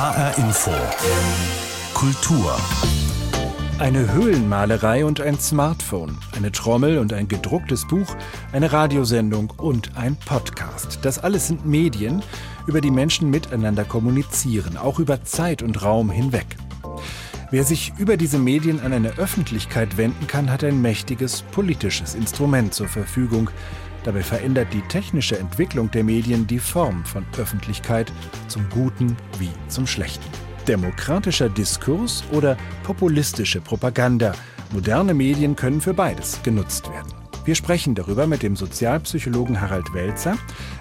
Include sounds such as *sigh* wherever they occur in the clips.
HR Info. Kultur. Eine Höhlenmalerei und ein Smartphone, eine Trommel und ein gedrucktes Buch, eine Radiosendung und ein Podcast. Das alles sind Medien, über die Menschen miteinander kommunizieren, auch über Zeit und Raum hinweg. Wer sich über diese Medien an eine Öffentlichkeit wenden kann, hat ein mächtiges politisches Instrument zur Verfügung. Dabei verändert die technische Entwicklung der Medien die Form von Öffentlichkeit zum Guten wie zum Schlechten. Demokratischer Diskurs oder populistische Propaganda. Moderne Medien können für beides genutzt werden. Wir sprechen darüber mit dem Sozialpsychologen Harald Welzer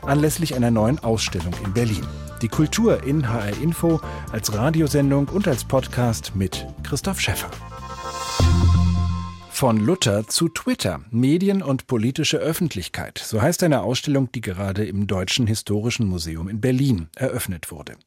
anlässlich einer neuen Ausstellung in Berlin. Die Kultur in HR Info als Radiosendung und als Podcast mit Christoph Schäffer. Von Luther zu Twitter, Medien und politische Öffentlichkeit. So heißt eine Ausstellung, die gerade im Deutschen Historischen Museum in Berlin eröffnet wurde.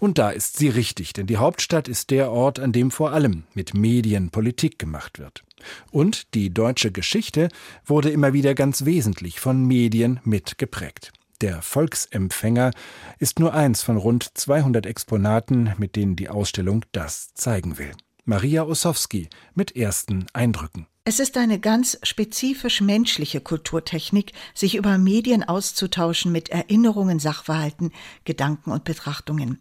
Und da ist sie richtig, denn die Hauptstadt ist der Ort, an dem vor allem mit Medien Politik gemacht wird. Und die deutsche Geschichte wurde immer wieder ganz wesentlich von Medien mitgeprägt. Der Volksempfänger ist nur eins von rund 200 Exponaten, mit denen die Ausstellung das zeigen will. Maria Ossowski mit ersten Eindrücken. Es ist eine ganz spezifisch menschliche Kulturtechnik, sich über Medien auszutauschen mit Erinnerungen, Sachverhalten, Gedanken und Betrachtungen.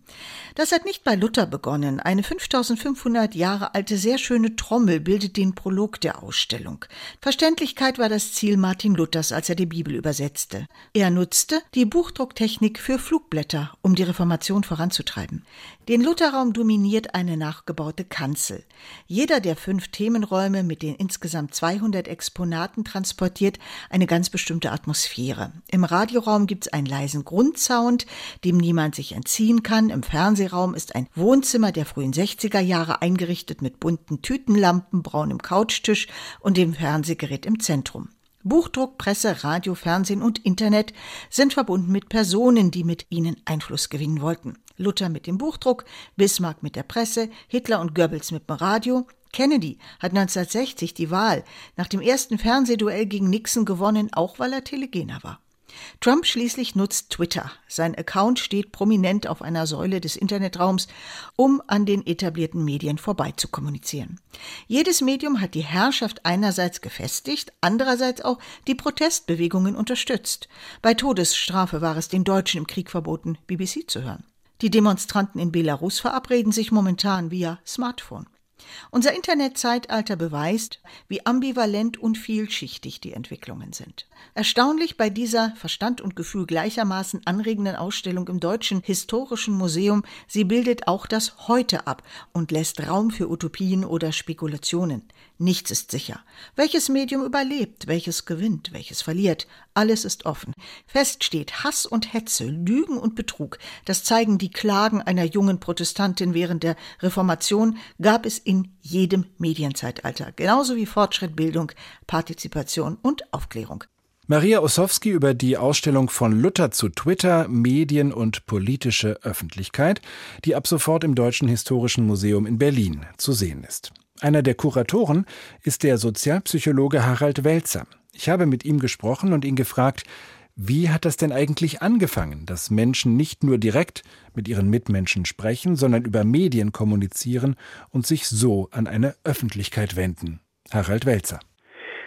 Das hat nicht bei Luther begonnen. Eine 5500 Jahre alte, sehr schöne Trommel bildet den Prolog der Ausstellung. Verständlichkeit war das Ziel Martin Luthers, als er die Bibel übersetzte. Er nutzte die Buchdrucktechnik für Flugblätter, um die Reformation voranzutreiben. Den Lutherraum dominiert eine nachgebaute Kanzel. Jeder der fünf Themenräume mit den insgesamt insgesamt 200 Exponaten transportiert eine ganz bestimmte Atmosphäre. Im Radioraum gibt es einen leisen Grundsound, dem niemand sich entziehen kann. Im Fernsehraum ist ein Wohnzimmer der frühen 60er Jahre eingerichtet mit bunten Tütenlampen, braunem Couchtisch und dem Fernsehgerät im Zentrum. Buchdruck, Presse, Radio, Fernsehen und Internet sind verbunden mit Personen, die mit ihnen Einfluss gewinnen wollten. Luther mit dem Buchdruck, Bismarck mit der Presse, Hitler und Goebbels mit dem Radio, Kennedy hat 1960 die Wahl nach dem ersten Fernsehduell gegen Nixon gewonnen, auch weil er Telegener war. Trump schließlich nutzt Twitter. Sein Account steht prominent auf einer Säule des Internetraums, um an den etablierten Medien vorbei zu kommunizieren. Jedes Medium hat die Herrschaft einerseits gefestigt, andererseits auch die Protestbewegungen unterstützt. Bei Todesstrafe war es den Deutschen im Krieg verboten, BBC zu hören. Die Demonstranten in Belarus verabreden sich momentan via Smartphone. Unser Internetzeitalter beweist, wie ambivalent und vielschichtig die Entwicklungen sind. Erstaunlich bei dieser Verstand und Gefühl gleichermaßen anregenden Ausstellung im Deutschen Historischen Museum, sie bildet auch das Heute ab und lässt Raum für Utopien oder Spekulationen. Nichts ist sicher. Welches Medium überlebt, welches gewinnt, welches verliert, alles ist offen. Fest steht Hass und Hetze, Lügen und Betrug. Das zeigen die Klagen einer jungen Protestantin während der Reformation, gab es in jedem Medienzeitalter, genauso wie Fortschritt, Bildung, Partizipation und Aufklärung. Maria Ossowski über die Ausstellung von Luther zu Twitter, Medien und politische Öffentlichkeit, die ab sofort im Deutschen Historischen Museum in Berlin zu sehen ist. Einer der Kuratoren ist der Sozialpsychologe Harald Welzer. Ich habe mit ihm gesprochen und ihn gefragt, wie hat das denn eigentlich angefangen, dass Menschen nicht nur direkt mit ihren Mitmenschen sprechen, sondern über Medien kommunizieren und sich so an eine Öffentlichkeit wenden? Harald Welzer.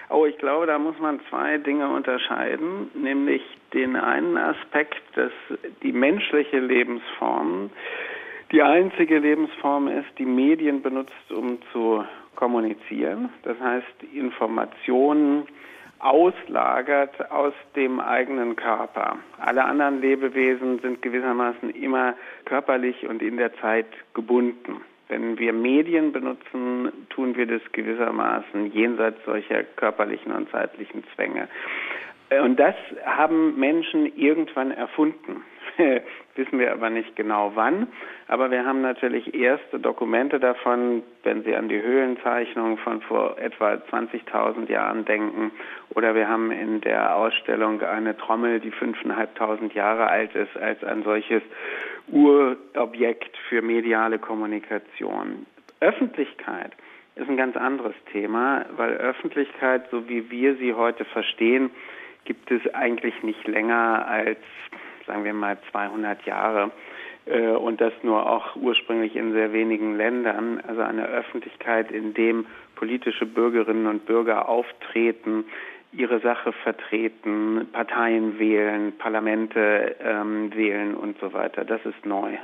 Oh, ich glaube, da muss man zwei Dinge unterscheiden, nämlich den einen Aspekt, dass die menschliche Lebensform die einzige Lebensform ist, die Medien benutzt, um zu kommunizieren. Das heißt, Informationen auslagert aus dem eigenen Körper. Alle anderen Lebewesen sind gewissermaßen immer körperlich und in der Zeit gebunden. Wenn wir Medien benutzen, tun wir das gewissermaßen jenseits solcher körperlichen und zeitlichen Zwänge. Und das haben Menschen irgendwann erfunden. *laughs* Wissen wir aber nicht genau wann. Aber wir haben natürlich erste Dokumente davon, wenn Sie an die Höhlenzeichnungen von vor etwa 20.000 Jahren denken. Oder wir haben in der Ausstellung eine Trommel, die 5.500 Jahre alt ist, als ein solches Urobjekt für mediale Kommunikation. Öffentlichkeit ist ein ganz anderes Thema, weil Öffentlichkeit, so wie wir sie heute verstehen, gibt es eigentlich nicht länger als, sagen wir mal, 200 Jahre. äh, und das nur auch ursprünglich in sehr wenigen Ländern. Also eine Öffentlichkeit, in dem politische Bürgerinnen und Bürger auftreten, ihre Sache vertreten, Parteien wählen, Parlamente ähm, wählen und so weiter. Das ist neu.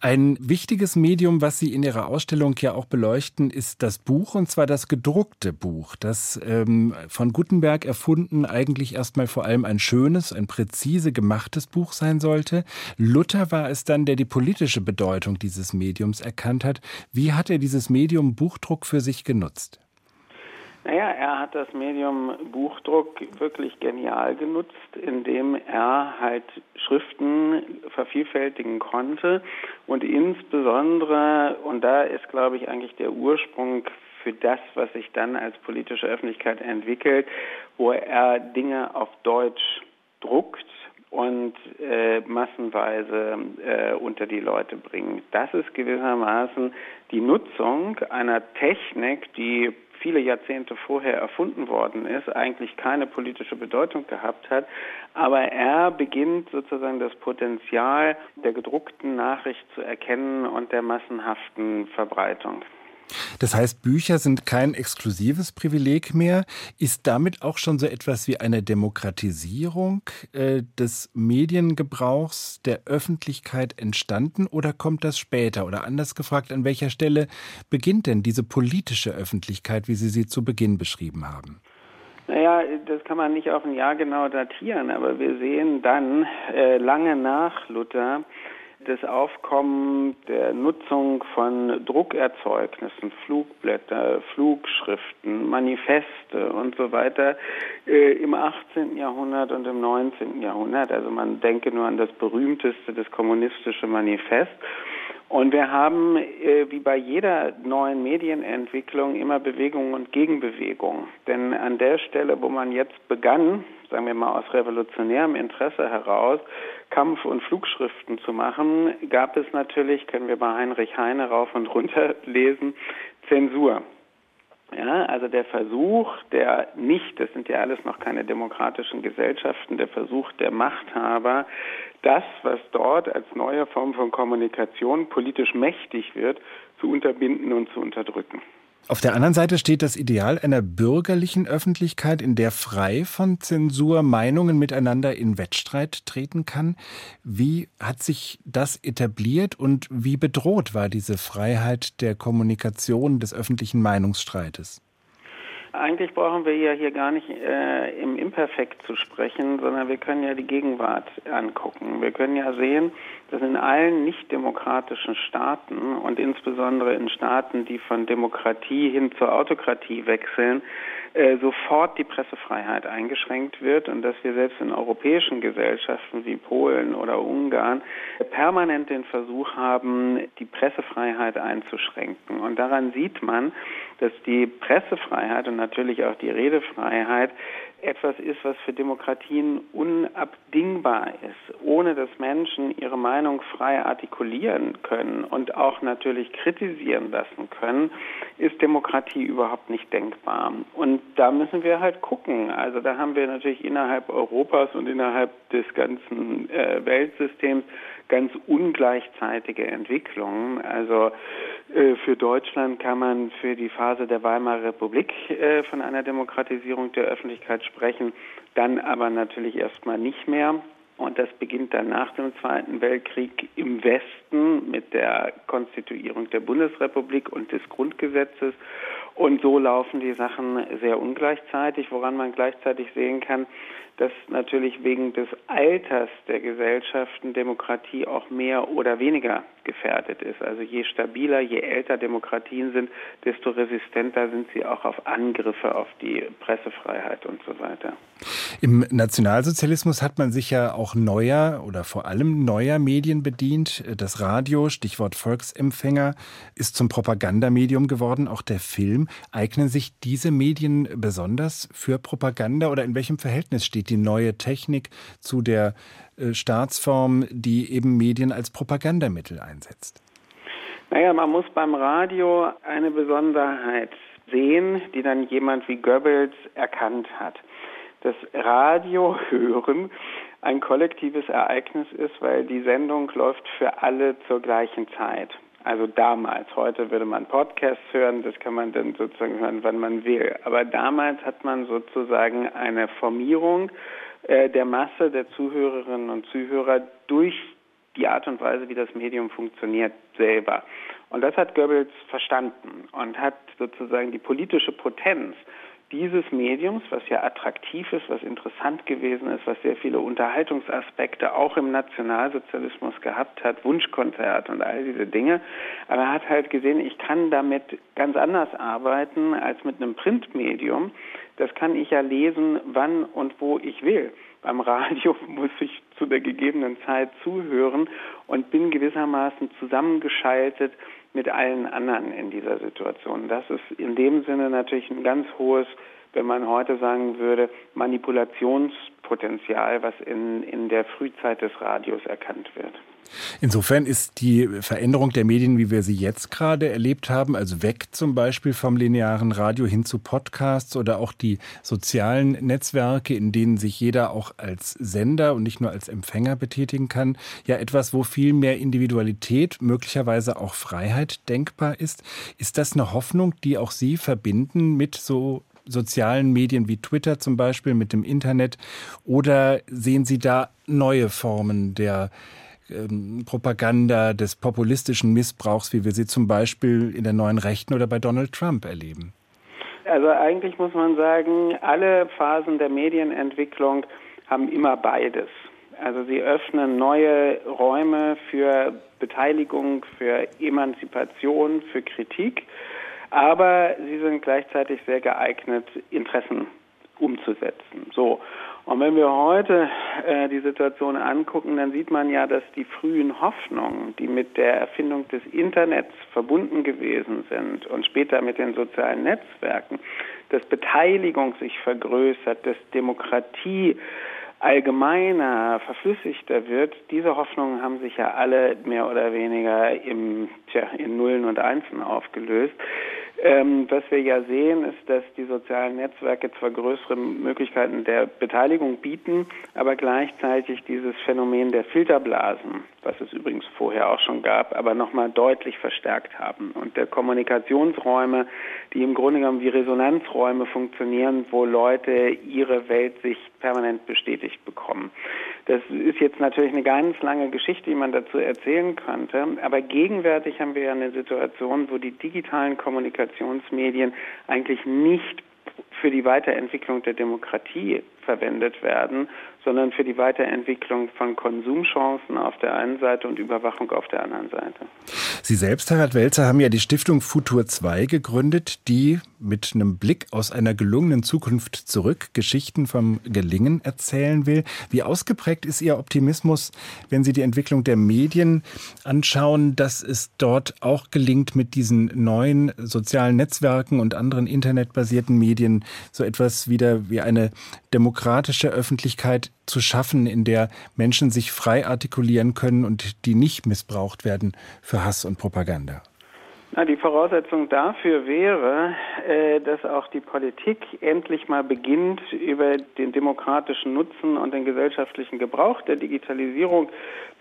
Ein wichtiges Medium, was Sie in Ihrer Ausstellung ja auch beleuchten, ist das Buch, und zwar das gedruckte Buch, das ähm, von Gutenberg erfunden eigentlich erstmal vor allem ein schönes, ein präzise gemachtes Buch sein sollte. Luther war es dann, der die politische Bedeutung dieses Mediums erkannt hat. Wie hat er dieses Medium Buchdruck für sich genutzt? Naja, er hat das Medium Buchdruck wirklich genial genutzt, indem er halt Schriften vervielfältigen konnte und insbesondere, und da ist, glaube ich, eigentlich der Ursprung für das, was sich dann als politische Öffentlichkeit entwickelt, wo er Dinge auf Deutsch druckt und äh, massenweise äh, unter die Leute bringt. Das ist gewissermaßen die Nutzung einer Technik, die viele Jahrzehnte vorher erfunden worden ist, eigentlich keine politische Bedeutung gehabt hat. Aber er beginnt sozusagen das Potenzial der gedruckten Nachricht zu erkennen und der massenhaften Verbreitung. Das heißt, Bücher sind kein exklusives Privileg mehr. Ist damit auch schon so etwas wie eine Demokratisierung äh, des Mediengebrauchs der Öffentlichkeit entstanden oder kommt das später? Oder anders gefragt, an welcher Stelle beginnt denn diese politische Öffentlichkeit, wie Sie sie zu Beginn beschrieben haben? Naja, das kann man nicht auf ein Jahr genau datieren, aber wir sehen dann äh, lange nach Luther, das Aufkommen der Nutzung von Druckerzeugnissen, Flugblätter, Flugschriften, Manifeste und so weiter äh, im 18. Jahrhundert und im 19. Jahrhundert. Also man denke nur an das berühmteste, das kommunistische Manifest. Und wir haben, äh, wie bei jeder neuen Medienentwicklung, immer Bewegung und Gegenbewegung. Denn an der Stelle, wo man jetzt begann, sagen wir mal aus revolutionärem Interesse heraus, Kampf- und Flugschriften zu machen, gab es natürlich, können wir bei Heinrich Heine rauf und runter lesen, Zensur. Ja, also der Versuch der nicht, das sind ja alles noch keine demokratischen Gesellschaften, der Versuch der Machthaber, das, was dort als neue Form von Kommunikation politisch mächtig wird, zu unterbinden und zu unterdrücken. Auf der anderen Seite steht das Ideal einer bürgerlichen Öffentlichkeit, in der frei von Zensur Meinungen miteinander in Wettstreit treten kann. Wie hat sich das etabliert und wie bedroht war diese Freiheit der Kommunikation des öffentlichen Meinungsstreites? Eigentlich brauchen wir ja hier gar nicht äh, im Imperfekt zu sprechen, sondern wir können ja die Gegenwart angucken. Wir können ja sehen, dass in allen nicht-demokratischen Staaten und insbesondere in Staaten, die von Demokratie hin zur Autokratie wechseln, äh, sofort die Pressefreiheit eingeschränkt wird und dass wir selbst in europäischen Gesellschaften wie Polen oder Ungarn permanent den Versuch haben, die Pressefreiheit einzuschränken. Und daran sieht man, dass die Pressefreiheit und natürlich auch die Redefreiheit etwas ist, was für Demokratien unabdingbar ist. Ohne dass Menschen ihre Meinung frei artikulieren können und auch natürlich kritisieren lassen können, ist Demokratie überhaupt nicht denkbar. Und da müssen wir halt gucken. Also da haben wir natürlich innerhalb Europas und innerhalb des ganzen äh, Weltsystems ganz ungleichzeitige Entwicklungen. Also für Deutschland kann man für die Phase der Weimarer Republik äh, von einer Demokratisierung der Öffentlichkeit sprechen, dann aber natürlich erstmal nicht mehr. Und das beginnt dann nach dem Zweiten Weltkrieg im Westen mit der Konstituierung der Bundesrepublik und des Grundgesetzes. Und so laufen die Sachen sehr ungleichzeitig, woran man gleichzeitig sehen kann, dass natürlich wegen des Alters der Gesellschaften Demokratie auch mehr oder weniger gefährdet ist. Also je stabiler, je älter Demokratien sind, desto resistenter sind sie auch auf Angriffe auf die Pressefreiheit und so weiter. Im Nationalsozialismus hat man sich ja auch neuer oder vor allem neuer Medien bedient. Das Radio, Stichwort Volksempfänger, ist zum Propagandamedium geworden. Auch der Film. Eignen sich diese Medien besonders für Propaganda oder in welchem Verhältnis steht die neue Technik zu der äh, Staatsform, die eben Medien als Propagandamittel einsetzt? Naja, man muss beim Radio eine Besonderheit sehen, die dann jemand wie Goebbels erkannt hat. Das Radio hören ein kollektives Ereignis ist, weil die Sendung läuft für alle zur gleichen Zeit. Also damals, heute würde man Podcasts hören, das kann man dann sozusagen hören, wann man will. Aber damals hat man sozusagen eine Formierung äh, der Masse der Zuhörerinnen und Zuhörer durch die Art und Weise, wie das Medium funktioniert, selber. Und das hat Goebbels verstanden und hat sozusagen die politische Potenz dieses Mediums, was ja attraktiv ist, was interessant gewesen ist, was sehr viele Unterhaltungsaspekte auch im Nationalsozialismus gehabt hat, Wunschkonzert und all diese Dinge. Aber er hat halt gesehen, ich kann damit ganz anders arbeiten als mit einem Printmedium. Das kann ich ja lesen, wann und wo ich will. Beim Radio *laughs* muss ich zu der gegebenen Zeit zuhören und bin gewissermaßen zusammengeschaltet mit allen anderen in dieser Situation. Das ist in dem Sinne natürlich ein ganz hohes, wenn man heute sagen würde, Manipulationspotenzial, was in, in der Frühzeit des Radios erkannt wird. Insofern ist die Veränderung der Medien, wie wir sie jetzt gerade erlebt haben, also weg zum Beispiel vom linearen Radio hin zu Podcasts oder auch die sozialen Netzwerke, in denen sich jeder auch als Sender und nicht nur als Empfänger betätigen kann, ja etwas, wo viel mehr Individualität, möglicherweise auch Freiheit denkbar ist. Ist das eine Hoffnung, die auch Sie verbinden mit so sozialen Medien wie Twitter zum Beispiel, mit dem Internet? Oder sehen Sie da neue Formen der ähm, Propaganda, des populistischen Missbrauchs, wie wir sie zum Beispiel in der neuen Rechten oder bei Donald Trump erleben? Also eigentlich muss man sagen, alle Phasen der Medienentwicklung haben immer beides. Also sie öffnen neue Räume für Beteiligung, für Emanzipation, für Kritik, aber sie sind gleichzeitig sehr geeignet, Interessen umzusetzen. So. Und wenn wir heute äh, die Situation angucken, dann sieht man ja, dass die frühen Hoffnungen, die mit der Erfindung des Internets verbunden gewesen sind und später mit den sozialen Netzwerken, dass Beteiligung sich vergrößert, dass Demokratie allgemeiner, verflüssigter wird, diese Hoffnungen haben sich ja alle mehr oder weniger im, tja, in Nullen und Einsen aufgelöst. Ähm, was wir ja sehen, ist, dass die sozialen Netzwerke zwar größere Möglichkeiten der Beteiligung bieten, aber gleichzeitig dieses Phänomen der Filterblasen, was es übrigens vorher auch schon gab, aber nochmal deutlich verstärkt haben. Und der Kommunikationsräume, die im Grunde genommen wie Resonanzräume funktionieren, wo Leute ihre Welt sich permanent bestätigt bekommen. Das ist jetzt natürlich eine ganz lange Geschichte, die man dazu erzählen könnte. Aber gegenwärtig haben wir ja eine Situation, wo die digitalen Kommunikationsmedien eigentlich nicht für die Weiterentwicklung der Demokratie verwendet werden, sondern für die Weiterentwicklung von Konsumchancen auf der einen Seite und Überwachung auf der anderen Seite. Sie selbst, Harald Welzer, haben ja die Stiftung Futur 2 gegründet, die mit einem Blick aus einer gelungenen Zukunft zurück Geschichten vom Gelingen erzählen will. Wie ausgeprägt ist Ihr Optimismus, wenn Sie die Entwicklung der Medien anschauen, dass es dort auch gelingt, mit diesen neuen sozialen Netzwerken und anderen internetbasierten Medien so etwas wieder wie eine demokratische Öffentlichkeit zu schaffen, in der Menschen sich frei artikulieren können und die nicht missbraucht werden für Hass und Propaganda? Na, die Voraussetzung dafür wäre, äh, dass auch die Politik endlich mal beginnt, über den demokratischen Nutzen und den gesellschaftlichen Gebrauch der Digitalisierung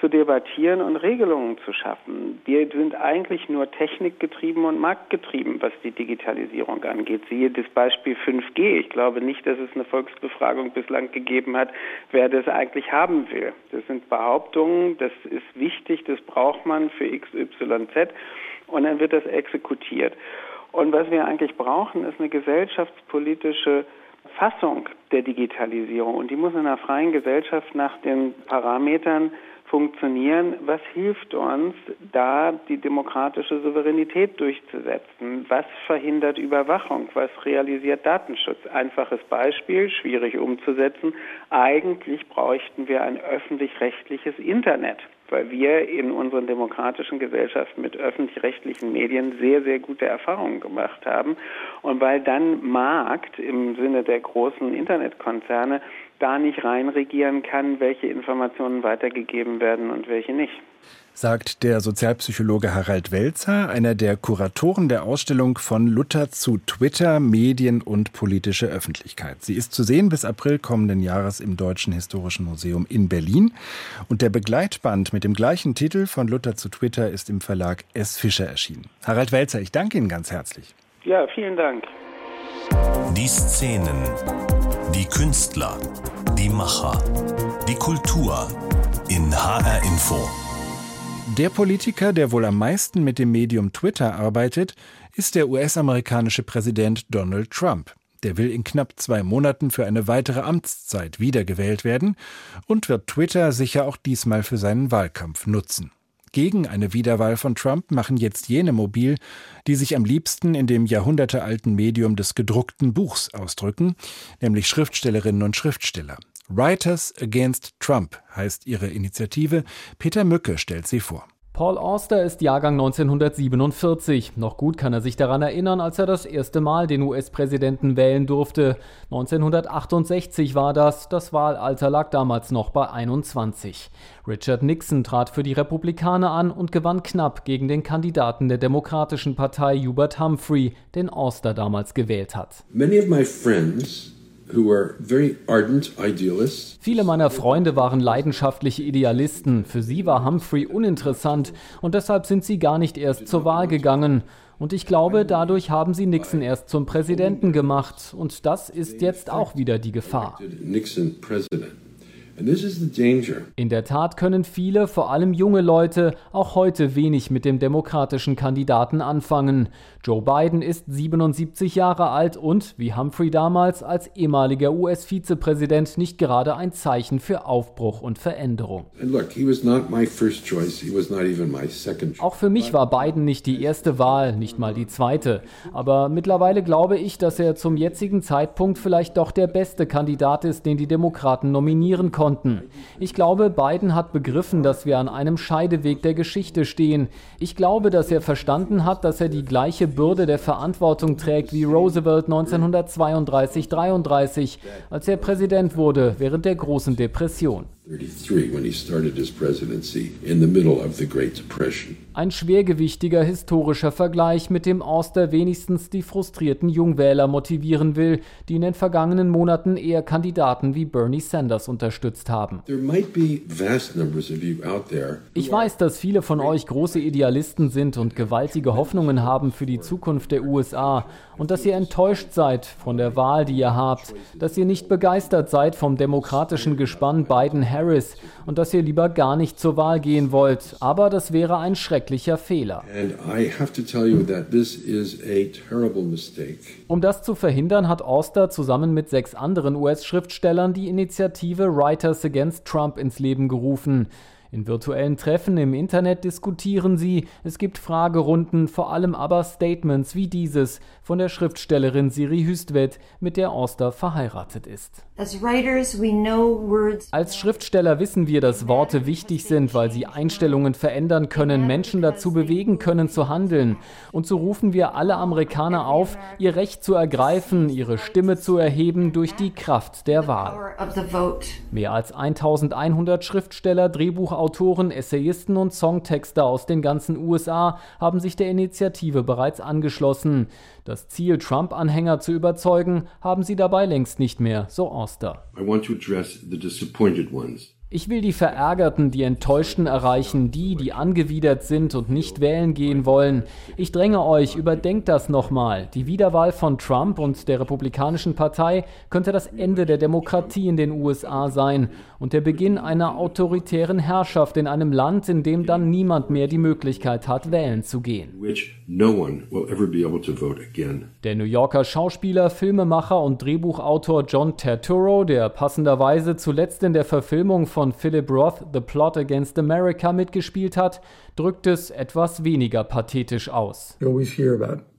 zu debattieren und Regelungen zu schaffen. Wir sind eigentlich nur technikgetrieben und marktgetrieben, was die Digitalisierung angeht. Siehe das Beispiel 5G. Ich glaube nicht, dass es eine Volksbefragung bislang gegeben hat, wer das eigentlich haben will. Das sind Behauptungen, das ist wichtig, das braucht man für XYZ und dann wird das exekutiert. Und was wir eigentlich brauchen, ist eine gesellschaftspolitische Fassung der Digitalisierung. Und die muss in einer freien Gesellschaft nach den Parametern funktionieren. Was hilft uns, da die demokratische Souveränität durchzusetzen? Was verhindert Überwachung? Was realisiert Datenschutz? Einfaches Beispiel, schwierig umzusetzen. Eigentlich bräuchten wir ein öffentlich-rechtliches Internet weil wir in unseren demokratischen Gesellschaften mit öffentlich-rechtlichen Medien sehr, sehr gute Erfahrungen gemacht haben und weil dann Markt im Sinne der großen Internetkonzerne da nicht reinregieren kann, welche Informationen weitergegeben werden und welche nicht. Sagt der Sozialpsychologe Harald Welzer, einer der Kuratoren der Ausstellung von Luther zu Twitter, Medien und politische Öffentlichkeit. Sie ist zu sehen bis April kommenden Jahres im Deutschen Historischen Museum in Berlin. Und der Begleitband mit dem gleichen Titel von Luther zu Twitter ist im Verlag S. Fischer erschienen. Harald Welzer, ich danke Ihnen ganz herzlich. Ja, vielen Dank. Die Szenen, die Künstler, die Macher, die Kultur in HR Info. Der Politiker, der wohl am meisten mit dem Medium Twitter arbeitet, ist der US-amerikanische Präsident Donald Trump. Der will in knapp zwei Monaten für eine weitere Amtszeit wiedergewählt werden und wird Twitter sicher auch diesmal für seinen Wahlkampf nutzen. Gegen eine Wiederwahl von Trump machen jetzt jene mobil, die sich am liebsten in dem jahrhundertealten Medium des gedruckten Buchs ausdrücken, nämlich Schriftstellerinnen und Schriftsteller. Writers Against Trump heißt ihre Initiative. Peter Mücke stellt sie vor. Paul Auster ist Jahrgang 1947. Noch gut kann er sich daran erinnern, als er das erste Mal den US-Präsidenten wählen durfte. 1968 war das. Das Wahlalter lag damals noch bei 21. Richard Nixon trat für die Republikaner an und gewann knapp gegen den Kandidaten der Demokratischen Partei Hubert Humphrey, den Auster damals gewählt hat. Many of my friends Viele meiner Freunde waren leidenschaftliche Idealisten. Für sie war Humphrey uninteressant und deshalb sind sie gar nicht erst zur Wahl gegangen. Und ich glaube, dadurch haben sie Nixon erst zum Präsidenten gemacht. Und das ist jetzt auch wieder die Gefahr. Nixon President. In der Tat können viele, vor allem junge Leute, auch heute wenig mit dem demokratischen Kandidaten anfangen. Joe Biden ist 77 Jahre alt und, wie Humphrey damals, als ehemaliger US-Vizepräsident nicht gerade ein Zeichen für Aufbruch und Veränderung. Auch für mich war Biden nicht die erste Wahl, nicht mal die zweite. Aber mittlerweile glaube ich, dass er zum jetzigen Zeitpunkt vielleicht doch der beste Kandidat ist, den die Demokraten nominieren konnten konnten. Ich glaube, Biden hat begriffen, dass wir an einem Scheideweg der Geschichte stehen. Ich glaube, dass er verstanden hat, dass er die gleiche Bürde der Verantwortung trägt wie Roosevelt 1932-33, als er Präsident wurde während der großen Depression. Ein schwergewichtiger historischer Vergleich, mit dem Auster wenigstens die frustrierten Jungwähler motivieren will, die in den vergangenen Monaten eher Kandidaten wie Bernie Sanders unterstützt haben. Ich weiß, dass viele von euch große Idealisten sind und gewaltige Hoffnungen haben für die Zukunft der USA und dass ihr enttäuscht seid von der Wahl, die ihr habt, dass ihr nicht begeistert seid vom demokratischen Gespann Biden-Harris Harris und dass ihr lieber gar nicht zur Wahl gehen wollt. Aber das wäre ein schrecklicher Fehler. Um das zu verhindern, hat Oster zusammen mit sechs anderen US-Schriftstellern die Initiative Writers Against Trump ins Leben gerufen. In virtuellen Treffen im Internet diskutieren sie, es gibt Fragerunden, vor allem aber Statements wie dieses von der Schriftstellerin Siri Hüstvedt, mit der Oster verheiratet ist. Als Schriftsteller wissen wir, dass Worte wichtig sind, weil sie Einstellungen verändern können, Menschen dazu bewegen können zu handeln. Und so rufen wir alle Amerikaner auf, ihr Recht zu ergreifen, ihre Stimme zu erheben durch die Kraft der Wahl. Mehr als 1100 Schriftsteller, Drehbuchautoren, Essayisten und Songtexter aus den ganzen USA haben sich der Initiative bereits angeschlossen. Das Ziel, Trump-Anhänger zu überzeugen, haben sie dabei längst nicht mehr, so Oster. I want to address the disappointed ones. Ich will die Verärgerten, die Enttäuschten erreichen, die, die angewidert sind und nicht wählen gehen wollen. Ich dränge euch, überdenkt das nochmal. Die Wiederwahl von Trump und der Republikanischen Partei könnte das Ende der Demokratie in den USA sein und der Beginn einer autoritären Herrschaft in einem Land, in dem dann niemand mehr die Möglichkeit hat, wählen zu gehen. Der New Yorker Schauspieler, Filmemacher und Drehbuchautor John Turturro, der passenderweise zuletzt in der Verfilmung von Philip Roth The Plot Against America mitgespielt hat, drückt es etwas weniger pathetisch aus. This is the most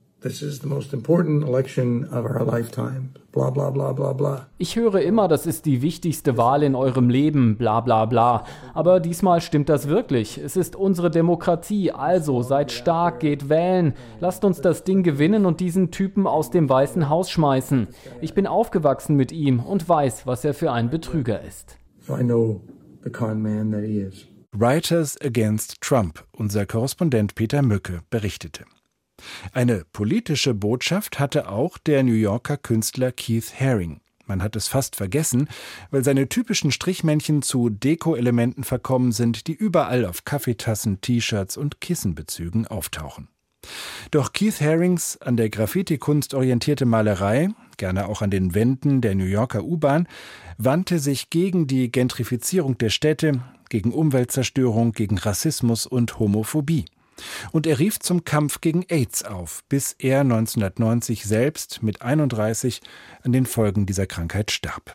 important election of our lifetime. Bla bla bla bla bla. Ich höre immer, das ist die wichtigste Wahl in eurem Leben, bla bla bla. Aber diesmal stimmt das wirklich. Es ist unsere Demokratie, also seid stark, geht wählen. Lasst uns das Ding gewinnen und diesen Typen aus dem Weißen Haus schmeißen. Ich bin aufgewachsen mit ihm und weiß, was er für ein Betrüger ist. So I know the con man that he is. Writers Against Trump, unser Korrespondent Peter Mücke berichtete. Eine politische Botschaft hatte auch der New Yorker Künstler Keith Haring. Man hat es fast vergessen, weil seine typischen Strichmännchen zu Deko-Elementen verkommen sind, die überall auf Kaffeetassen, T-Shirts und Kissenbezügen auftauchen. Doch Keith Harings an der Graffiti-Kunst orientierte Malerei, gerne auch an den Wänden der New Yorker U-Bahn, wandte sich gegen die Gentrifizierung der Städte, gegen Umweltzerstörung, gegen Rassismus und Homophobie. Und er rief zum Kampf gegen AIDS auf, bis er 1990 selbst mit 31 an den Folgen dieser Krankheit starb.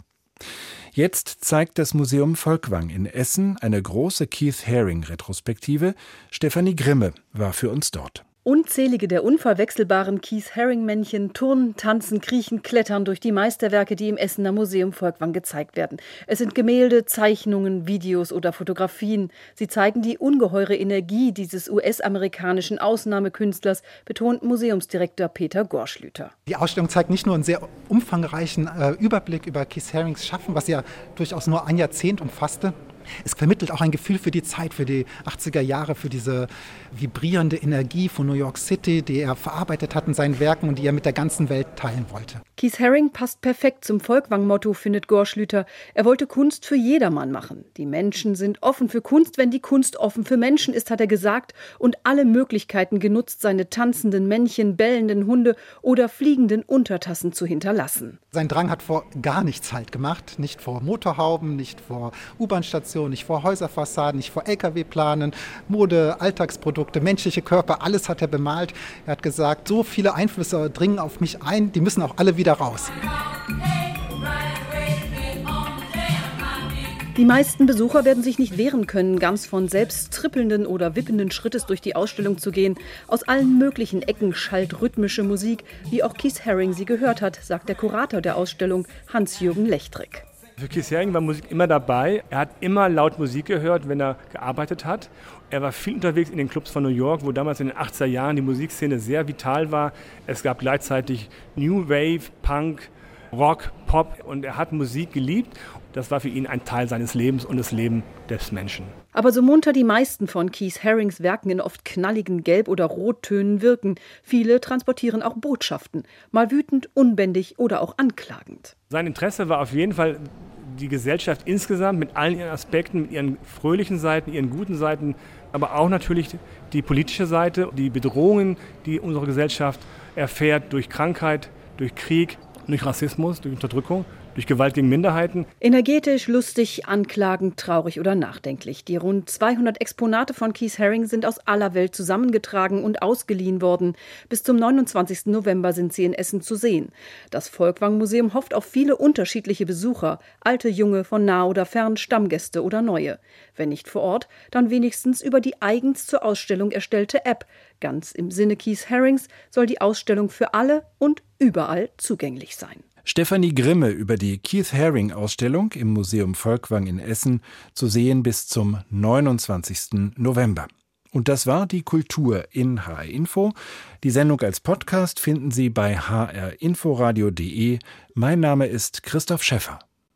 Jetzt zeigt das Museum Volkwang in Essen eine große Keith Haring Retrospektive. Stefanie Grimme war für uns dort. Unzählige der unverwechselbaren Keith-Haring-Männchen turnen, tanzen, kriechen, klettern durch die Meisterwerke, die im Essener Museum Volkwang gezeigt werden. Es sind Gemälde, Zeichnungen, Videos oder Fotografien. Sie zeigen die ungeheure Energie dieses US-amerikanischen Ausnahmekünstlers, betont Museumsdirektor Peter Gorschlüter. Die Ausstellung zeigt nicht nur einen sehr umfangreichen äh, Überblick über Keith Harings Schaffen, was ja durchaus nur ein Jahrzehnt umfasste, es vermittelt auch ein Gefühl für die Zeit, für die 80er Jahre, für diese vibrierende Energie von New York City, die er verarbeitet hat in seinen Werken und die er mit der ganzen Welt teilen wollte. Keith Haring passt perfekt zum Volkwang-Motto, findet Gorschlüter. Er wollte Kunst für jedermann machen. Die Menschen sind offen für Kunst, wenn die Kunst offen für Menschen ist, hat er gesagt, und alle Möglichkeiten genutzt, seine tanzenden Männchen, bellenden Hunde oder fliegenden Untertassen zu hinterlassen. Sein Drang hat vor gar nichts Halt gemacht, nicht vor Motorhauben, nicht vor U-Bahn-Stationen, nicht vor Häuserfassaden, nicht vor Lkw-Planen, Mode, Alltagsprodukte, menschliche Körper, alles hat er bemalt. Er hat gesagt, so viele Einflüsse dringen auf mich ein, die müssen auch alle wieder raus. Die meisten Besucher werden sich nicht wehren können, ganz von selbst trippelnden oder wippenden Schrittes durch die Ausstellung zu gehen. Aus allen möglichen Ecken schallt rhythmische Musik, wie auch Keith Haring sie gehört hat, sagt der Kurator der Ausstellung, Hans-Jürgen Lechtrik. Für Keith Haring war Musik immer dabei. Er hat immer laut Musik gehört, wenn er gearbeitet hat. Er war viel unterwegs in den Clubs von New York, wo damals in den 80er Jahren die Musikszene sehr vital war. Es gab gleichzeitig New Wave, Punk, Rock, Pop und er hat Musik geliebt. Das war für ihn ein Teil seines Lebens und des Lebens des Menschen. Aber so munter die meisten von Keith Harings Werken in oft knalligen Gelb- oder Rottönen wirken, viele transportieren auch Botschaften, mal wütend, unbändig oder auch anklagend. Sein Interesse war auf jeden Fall die Gesellschaft insgesamt mit allen ihren Aspekten, mit ihren fröhlichen Seiten, ihren guten Seiten, aber auch natürlich die politische Seite, die Bedrohungen, die unsere Gesellschaft erfährt durch Krankheit, durch Krieg, durch Rassismus, durch Unterdrückung durch Gewalt gegen Minderheiten. Energetisch, lustig, anklagend, traurig oder nachdenklich. Die rund 200 Exponate von Keith Haring sind aus aller Welt zusammengetragen und ausgeliehen worden. Bis zum 29. November sind sie in Essen zu sehen. Das Volkwang Museum hofft auf viele unterschiedliche Besucher, alte, junge, von nah oder fern, Stammgäste oder neue. Wenn nicht vor Ort, dann wenigstens über die eigens zur Ausstellung erstellte App. Ganz im Sinne Keith Harings soll die Ausstellung für alle und überall zugänglich sein. Stefanie Grimme über die Keith Haring Ausstellung im Museum Volkwang in Essen zu sehen bis zum 29. November. Und das war die Kultur in HR Info. Die Sendung als Podcast finden Sie bei hrinforadio.de. Mein Name ist Christoph Schäffer.